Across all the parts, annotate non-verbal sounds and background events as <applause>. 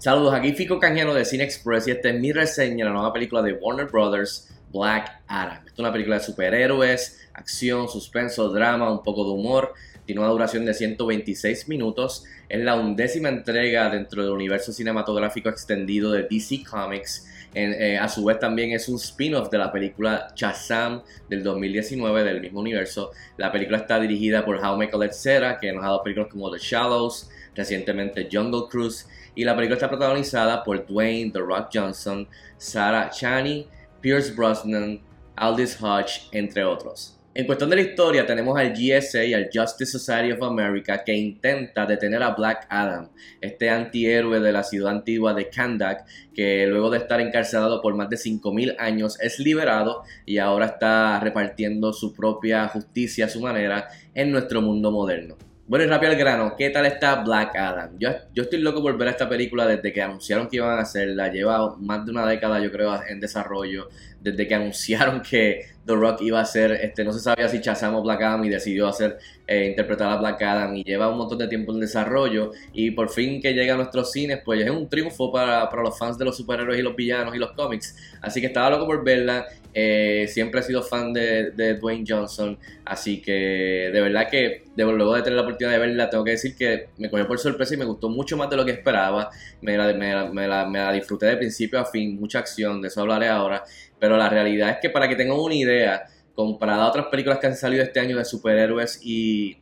Saludos, aquí Fico Canjiano de Cine Express y esta es mi reseña de la nueva película de Warner Brothers, Black Adam. Esta es una película de superhéroes, acción, suspenso, drama, un poco de humor. Tiene una duración de 126 minutos. Es la undécima entrega dentro del universo cinematográfico extendido de DC Comics. Eh, a su vez también es un spin-off de la película Shazam del 2019 del mismo universo. La película está dirigida por Jaume Colette Serra, que nos ha dado películas como The Shallows, recientemente Jungle Cruise y la película está protagonizada por Dwayne The Rock Johnson, Sarah Chani, Pierce Brosnan, Aldis Hodge, entre otros. En cuestión de la historia, tenemos al GSA y al Justice Society of America que intenta detener a Black Adam, este antihéroe de la ciudad antigua de Kandak, que luego de estar encarcelado por más de 5.000 años es liberado y ahora está repartiendo su propia justicia a su manera en nuestro mundo moderno. Bueno, y rápido al grano, ¿qué tal está Black Adam? Yo, yo estoy loco por ver esta película desde que anunciaron que iban a hacerla. Lleva más de una década, yo creo, en desarrollo. Desde que anunciaron que The Rock iba a ser, este, no se sabía si chazamos Black Adam y decidió hacer, eh, interpretar a Black Adam. Y lleva un montón de tiempo en desarrollo. Y por fin que llega a nuestros cines, pues es un triunfo para, para los fans de los superhéroes y los villanos y los cómics. Así que estaba loco por verla. Eh, siempre he sido fan de, Dwayne Johnson, así que de verdad que luego de tener la oportunidad de verla, tengo que decir que me cogió por sorpresa y me gustó mucho más de lo que esperaba. Me la, me, la, disfruté de principio a fin, mucha acción, de eso hablaré ahora. Pero la realidad es que para que tengan una idea, comparada a otras películas que han salido este año de superhéroes y,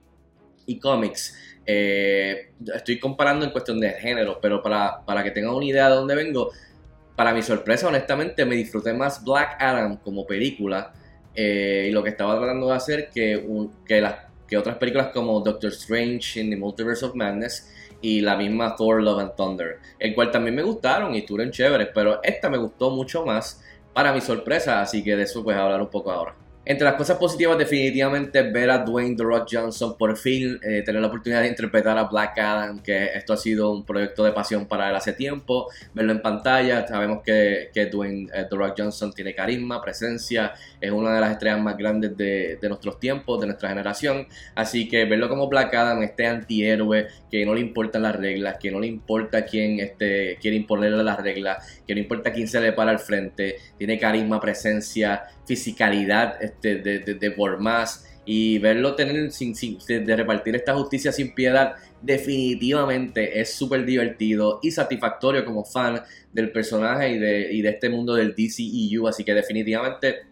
y cómics, eh, estoy comparando en cuestión de género, pero para, para que tengan una idea de dónde vengo, para mi sorpresa, honestamente, me disfruté más Black Adam como película eh, y lo que estaba tratando de hacer que, que, las, que otras películas como Doctor Strange in the Multiverse of Madness y la misma Thor Love and Thunder, el cual también me gustaron y estuvieron chéveres, pero esta me gustó mucho más para mi sorpresa, así que de eso pues hablar un poco ahora. Entre las cosas positivas, definitivamente ver a Dwayne The Rock Johnson por fin eh, tener la oportunidad de interpretar a Black Adam, que esto ha sido un proyecto de pasión para él hace tiempo. Verlo en pantalla, sabemos que, que Dwayne eh, The Rock Johnson tiene carisma, presencia, es una de las estrellas más grandes de, de, nuestros tiempos, de nuestra generación. Así que verlo como Black Adam, este antihéroe que no le importan las reglas, que no le importa quién este, quiere imponerle las reglas, que no importa quién se le para al frente, tiene carisma, presencia, fisicalidad este, de, de, por más y verlo tener sin, sin, de repartir esta justicia sin piedad definitivamente es súper divertido y satisfactorio como fan del personaje y de, y de este mundo del DCEU así que definitivamente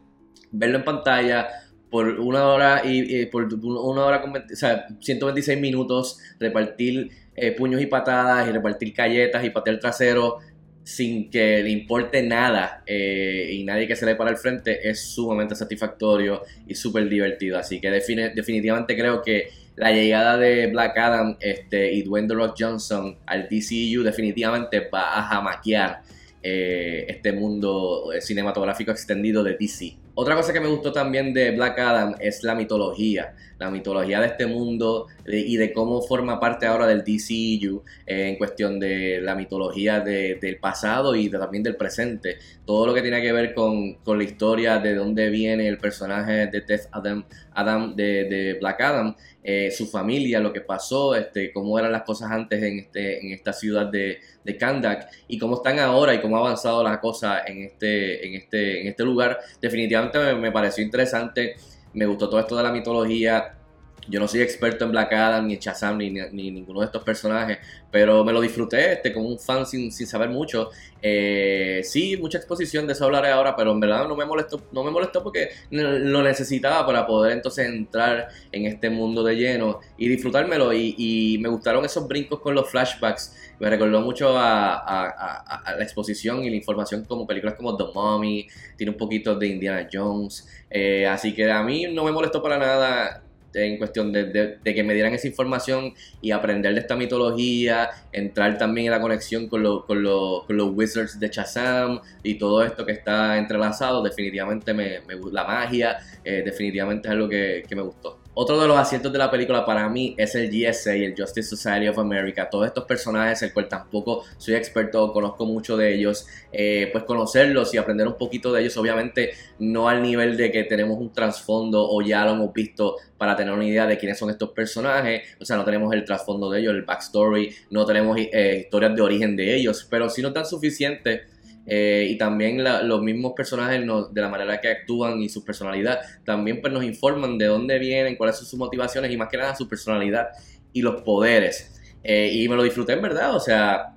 verlo en pantalla por una hora y, por una hora con o sea, 126 minutos repartir eh, puños y patadas y repartir galletas y patear trasero sin que le importe nada eh, y nadie que se le para al frente es sumamente satisfactorio y súper divertido. Así que definitivamente creo que la llegada de Black Adam este, y Dwayne The Rock Johnson al DCU definitivamente va a jamaquear eh, este mundo cinematográfico extendido de DC. Otra cosa que me gustó también de Black Adam es la mitología, la mitología de este mundo y de cómo forma parte ahora del DCU eh, en cuestión de la mitología del pasado y también del presente. Todo lo que tiene que ver con, la historia de dónde viene el personaje de Death Adam, Adam de, Black Adam, eh, su familia, lo que pasó, este, cómo eran las cosas antes en, este, en esta ciudad de, de Kandak y cómo están ahora y cómo ha avanzado la cosa en este, en este, en este lugar. Definitivamente me, pareció interesante. Me gustó todo esto de la mitología. Yo no soy experto en Black Adam, ni en Shazam, ni, ni, ninguno de estos personajes, pero me lo disfruté este, como un fan sin, sin saber mucho. Eh, sí, mucha exposición, de eso hablaré ahora, pero en verdad no me molestó, no me molestó porque lo necesitaba para poder entonces entrar en este mundo de lleno y disfrutármelo. Y, y me gustaron esos brincos con los flashbacks me recordó mucho a, la exposición y la información como películas como The Mummy, tiene un poquito de Indiana Jones, eh, así que a mí no me molestó para nada en cuestión de, que me dieran esa información y aprender de esta mitología, entrar también en la conexión con, con, los Wizards de Shazam y todo esto que está entrelazado, definitivamente me, la magia, eh, definitivamente es algo que, que me gustó. Otro de los asientos de la película para mí es el GSA, el Justice Society of America. Todos estos personajes, el cual tampoco soy experto, conozco mucho de ellos, eh, pues conocerlos y aprender un poquito de ellos, obviamente no al nivel de que tenemos un trasfondo o ya lo hemos visto para tener una idea de quiénes son estos personajes, o sea, no tenemos el trasfondo de ellos, el backstory, no tenemos eh, historias de origen de ellos, pero sí nos dan suficiente eh, y también los mismos personajes de la manera que actúan y su personalidad también pues nos informan de dónde vienen, cuáles son sus motivaciones y más que nada su personalidad y los poderes. Eh, y me lo disfruté en verdad, o sea,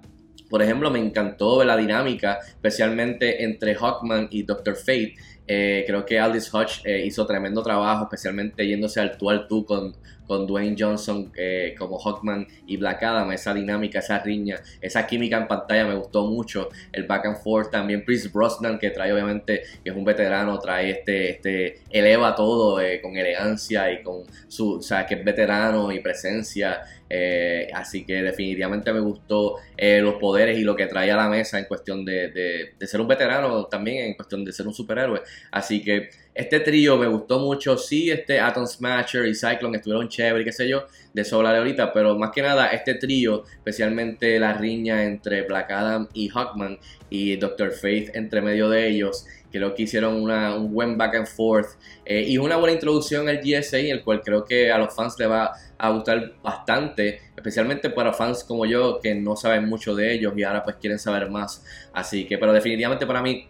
por ejemplo, me encantó la dinámica, especialmente entre Hawkman y Doctor Fate. Eh, creo que Aldis Hodge hizo tremendo trabajo, especialmente yéndose al tú al tú con, con Dwayne Johnson eh, como Hawkman y Black Adam, esa dinámica, esa riña, esa química en pantalla me gustó mucho, el back and forth también, Chris Brosnan que trae obviamente, que es un veterano, trae este, este eleva todo eh, con elegancia y con su, o sea, que es veterano y presencia, eh, así que definitivamente me gustó los poderes y lo que trae a la mesa en cuestión de, de ser un veterano, también en cuestión de ser un superhéroe, así que este trío me gustó mucho. Sí, este Atom Smasher y Cyclone estuvieron chévere, qué sé yo, de eso hablaré ahorita, pero más que nada este trío, especialmente la riña entre Black Adam y Hawkman y Doctor Faith entre medio de ellos, creo que hicieron un buen back and forth eh, y una buena introducción al GSA, el cual creo que a los fans le va a gustar bastante, especialmente para fans como yo que no saben mucho de ellos y ahora pues quieren saber más. Así que, pero definitivamente para mí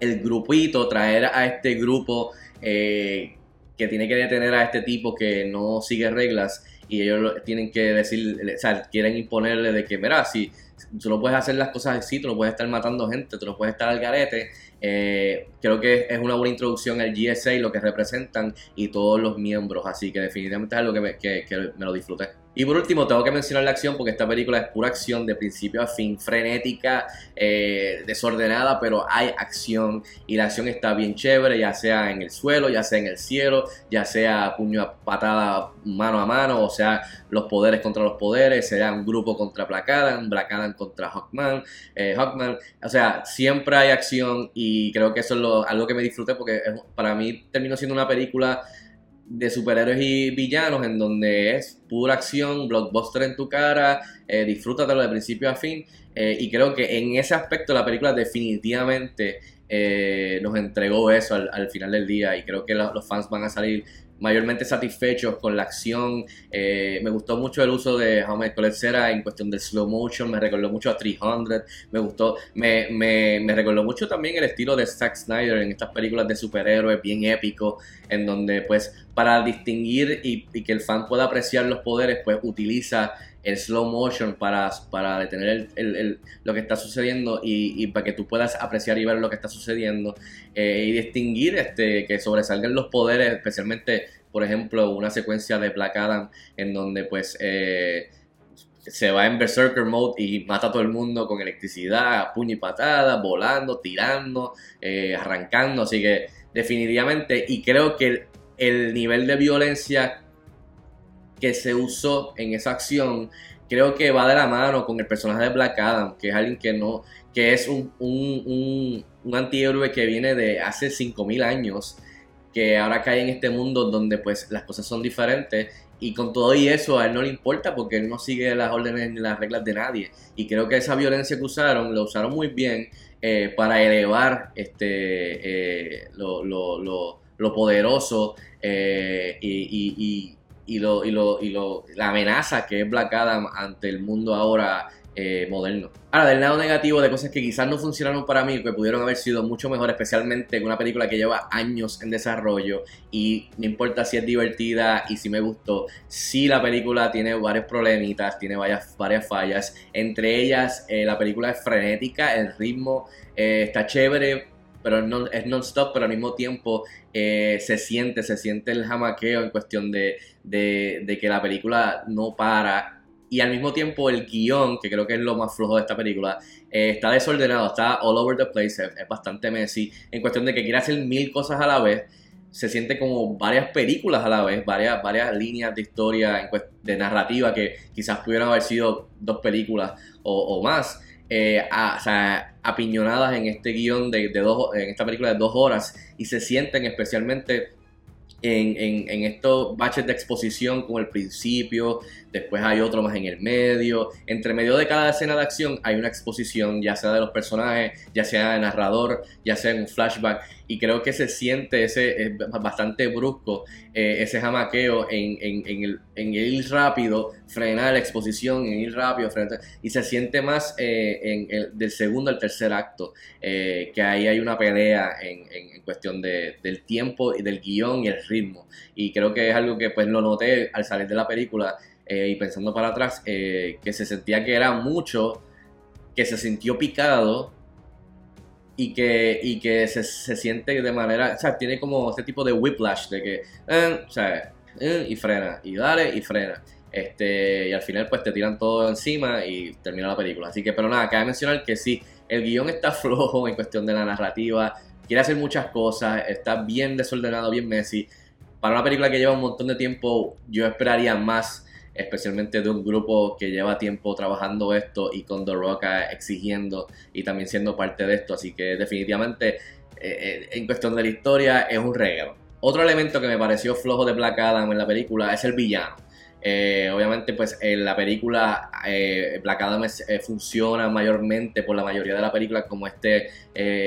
el grupito, traer a este grupo eh, que tiene que detener a este tipo que no sigue reglas y ellos tienen que decir, o sea, quieren imponerle de que, mira, si tú no puedes hacer las cosas así, tú no puedes estar matando gente, tú no puedes estar al garete. Eh, creo que es una buena introducción al GSA, lo que representan y todos los miembros, así que definitivamente es algo que que me lo disfruté. Y por último, tengo que mencionar la acción porque esta película es pura acción de principio a fin, frenética, eh, desordenada, pero hay acción y la acción está bien chévere, ya sea en el suelo, ya sea en el cielo, ya sea puño a patada mano a mano, o sea, los poderes contra los poderes, sea un grupo contra Black Adam, Black Adam contra Hawkman, eh, Hawkman, o sea, siempre hay acción y creo que eso es algo que me disfruté porque para mí terminó siendo una película de superhéroes y villanos en donde es pura acción, blockbuster en tu cara, eh, disfrútatelo de principio a fin. Eh, y creo que en ese aspecto la película definitivamente eh, nos entregó eso al, final del día y creo que los fans van a salir mayormente satisfechos con la acción. Eh, me gustó mucho el uso de Jaume Colecera en cuestión del slow motion, me recordó mucho a 300, me gustó, me, me, me, recordó mucho también el estilo de Zack Snyder en estas películas de superhéroes bien épico, en donde pues para distinguir y, y que el fan pueda apreciar los poderes, pues utiliza el slow motion para, para detener el, lo que está sucediendo y, para que tú puedas apreciar y ver lo que está sucediendo eh, y distinguir este, que sobresalgan los poderes, especialmente, por ejemplo, una secuencia de Black en donde pues eh, se va en Berserker Mode y mata a todo el mundo con electricidad, puño y patada, volando, tirando, eh, arrancando, así que definitivamente, y creo que el nivel de violencia que se usó en esa acción, creo que va de la mano con el personaje de Black Adam, que es alguien que no, que es un, un, un, antihéroe que viene de hace 5000 años, que ahora cae en este mundo donde pues las cosas son diferentes y con todo y eso a él no le importa porque él no sigue las órdenes ni las reglas de nadie. Y creo que esa violencia que usaron, lo usaron muy bien eh, para elevar este, eh, lo, lo, lo, poderoso eh, y, lo, y, lo, y lo, la amenaza que es Black ante el mundo ahora eh, moderno. Ahora, del lado negativo de cosas que quizás no funcionaron para mí, que pudieron haber sido mucho mejor, especialmente en una película que lleva años en desarrollo y no importa si es divertida y si me gustó, si la película tiene varios problemitas, tiene varias, varias fallas, entre ellas eh, la película es frenética, el ritmo eh, está chévere, pero es non-stop, pero al mismo tiempo eh, se siente, se siente el jamaqueo en cuestión de, de, que la película no para. Y al mismo tiempo el guion, que creo que es lo más flojo de esta película, eh, está desordenado, está all over the place, es, bastante messy, en cuestión de que quiere hacer mil cosas a la vez se siente como varias películas a la vez, varias, varias líneas de historia, de narrativa que quizás pudieran haber sido dos películas o, o más eh, apiñonadas en este guion de, dos, en esta película de dos horas y se sienten especialmente en, en, estos baches de exposición como el principio, después hay otro más en el medio, entre medio de cada escena de acción hay una exposición, ya sea de los personajes, ya sea de narrador, ya sea en un flashback, y creo que se siente ese es bastante brusco, eh, ese jamaqueo en, en, el, en ir rápido, frenar la exposición, en ir rápido, frenar, y se siente más eh, en el, del segundo al tercer acto, eh, que ahí hay una pelea en, cuestión de, del tiempo y del guion y el ritmo, y creo que es algo que pues lo noté al salir de la película y pensando para atrás, que se sentía que era mucho, que se sintió picado, y que, y que se, se, siente de manera, o sea, tiene como este tipo de whiplash de que, eh, o sea, eh, y frena, y dale, y frena. Este, y al final pues te tiran todo encima y termina la película. Así que, pero nada, cabe mencionar que sí, el guion está <laughs> flojo en cuestión de la narrativa, quiere hacer muchas cosas, está bien desordenado, bien messy. Para una película que lleva un montón de tiempo, yo esperaría más especialmente de un grupo que lleva tiempo trabajando esto y con The Rock exigiendo y también siendo parte de esto. Así que definitivamente eh, eh, en cuestión de la historia es un regalo. Otro elemento que me pareció flojo de Black Adam en la película es el villano. Eh, obviamente, pues en la película Black Adam funciona mayormente por la mayoría de la película como este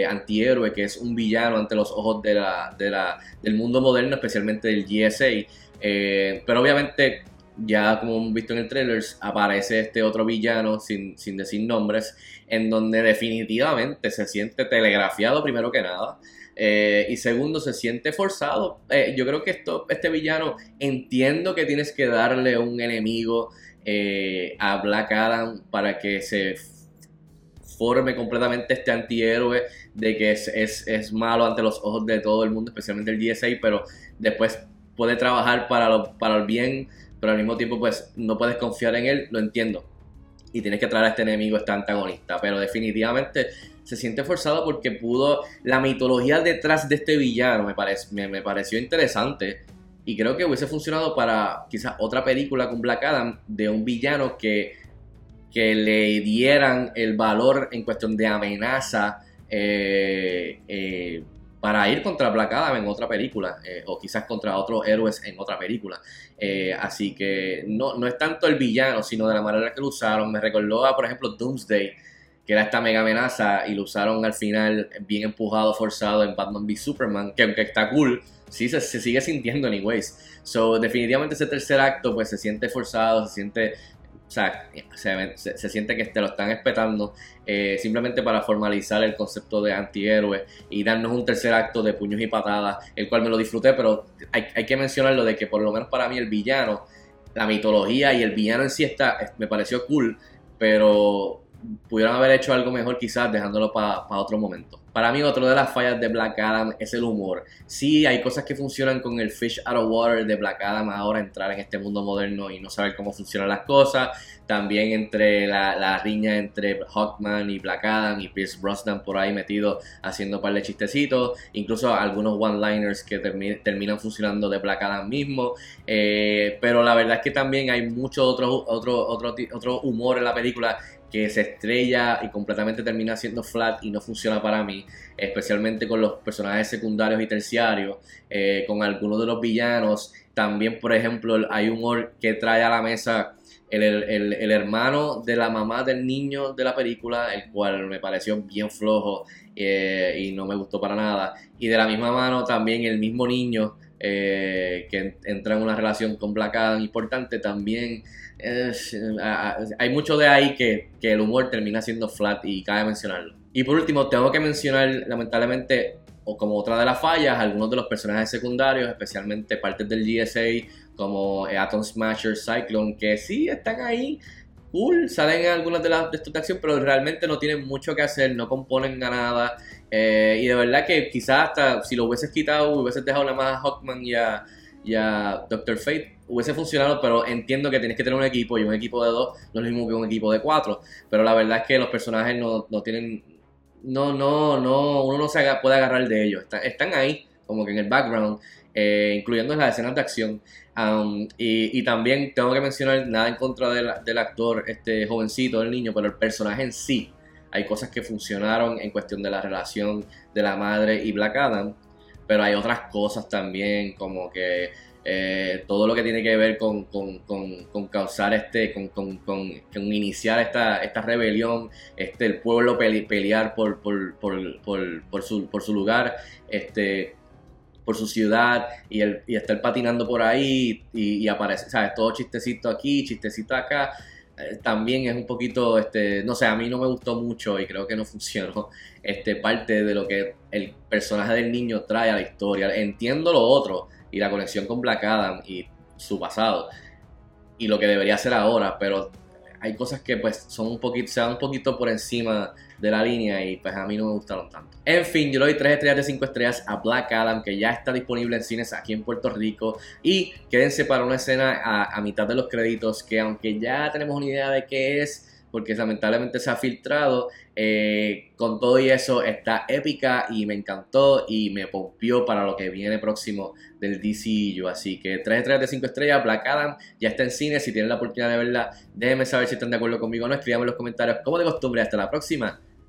antihéroe que es un villano ante los ojos del mundo moderno, especialmente del GSA. pero obviamente ya como hemos visto en el trailer, aparece este otro villano sin, decir nombres, en donde definitivamente se siente telegrafiado primero que nada. Eh, y segundo, se siente forzado. Eh, yo creo que esto, este villano, entiendo que tienes que darle un enemigo eh, a Black Adam para que se forme completamente este antihéroe de que es, es, malo ante los ojos de todo el mundo, especialmente el GSA, pero después puede trabajar para, para el bien pero al mismo tiempo pues no puedes confiar en él, lo entiendo. Y tienes que traer a este enemigo, este antagonista, pero definitivamente se siente forzado porque pudo, la mitología detrás de este villano me, parece, me, pareció interesante y creo que hubiese funcionado para quizás otra película con Black Adam de un villano que, que le dieran el valor en cuestión de amenaza eh, eh, para ir contra Black Adam en otra película, eh, o quizás contra otros héroes en otra película. Eh, así que no, no es tanto el villano, sino de la manera que lo usaron. Me recordó a, por ejemplo, Doomsday, que era esta mega amenaza, y lo usaron al final bien empujado, forzado en Batman v Superman, que aunque está cool, sí se, se sigue sintiendo anyways. So, definitivamente ese tercer acto, pues se siente forzado, se siente o sea, se, siente que te lo están espetando eh, simplemente para formalizar el concepto de antihéroe y darnos un tercer acto de puños y patadas, el cual me lo disfruté, pero hay, hay que mencionarlo de que por lo menos para mí el villano, la mitología y el villano en sí está, me pareció cool, pero pudieron haber hecho algo mejor quizás dejándolo para otro momento. Para mí, otro de las fallas de Black Adam es el humor. Sí, hay cosas que funcionan con el fish out of water de Black Adam ahora entrar en este mundo moderno y no saber cómo funcionan las cosas. También entre la, riña entre Hawkman y Black Adam y Pierce Brosnan por ahí metido haciendo un par de chistecitos. Incluso algunos one-liners que terminan funcionando de Black Adam mismo. Eh, pero la verdad es que también hay mucho otro humor en la película que se estrella y completamente termina siendo flat y no funciona para mí, especialmente con los personajes secundarios y terciarios, eh, con algunos de los villanos. También, por ejemplo, hay humor que trae a la mesa el, el, hermano de la mamá del niño de la película, el cual me pareció bien flojo eh, y no me gustó para nada. Y de la misma mano también el mismo niño eh, que entra en una relación con Black Adam importante, también hay mucho de ahí que, que, el humor termina siendo flat y cabe mencionarlo. Y por último, tengo que mencionar lamentablemente, o como otra de las fallas, algunos de los personajes secundarios, especialmente partes del GSA, como Atom Smasher, Cyclone, que sí están ahí, cool, salen en algunas de las de estas acción, pero realmente no tienen mucho que hacer, no componen a nada. Eh, y de verdad que quizás hasta si lo hubieses quitado, hubieses dejado nada más a Hawkman y a, y a Doctor Fate, hubiese funcionado, pero entiendo que tienes que tener un equipo y un equipo de dos no es lo mismo que un equipo de cuatro. Pero la verdad es que los personajes no, no tienen. No, no, no. Uno no se puede agarrar de ellos. están ahí, como que en el background, eh, incluyendo las escenas de acción. Um, y, también tengo que mencionar nada en contra del actor, este jovencito, el niño, pero el personaje en sí. Hay cosas que funcionaron en cuestión de la relación de la madre y Black Adam pero hay otras cosas también, como que eh, todo lo que tiene que ver con, con, causar este, con, iniciar esta, esta rebelión, este, el pueblo pelear por, por, por, su, por su lugar, este, por su ciudad y, el, y estar patinando por ahí y, y aparece, ¿sabes? Todo chistecito aquí, chistecito acá. Eh, también es un poquito, este, no sé, a mí no me gustó mucho y creo que no <laughs> funcionó este, parte de lo que el personaje del niño trae a la historia. Entiendo lo otro y la conexión con Black Adam y su pasado y lo que debería hacer ahora, pero hay cosas que pues son un poquito, se van un poquito por encima de la línea y pues a mí no me gustaron tanto. En fin, yo le doy 3 estrellas de 5 estrellas a Black Adam que ya está disponible en cines aquí en Puerto Rico y quédense para una escena a, a mitad de los créditos que aunque ya tenemos una idea de qué es, porque lamentablemente se ha filtrado. Eh, con todo y eso está épica y me encantó y me pompió para lo que viene próximo del DCU. Así que 3 estrellas de 5 estrellas, Black Adam ya está en cine. Si tienen la oportunidad de verla, déjenme saber si están de acuerdo conmigo o no. Escriban en los comentarios como de costumbre. Hasta la próxima.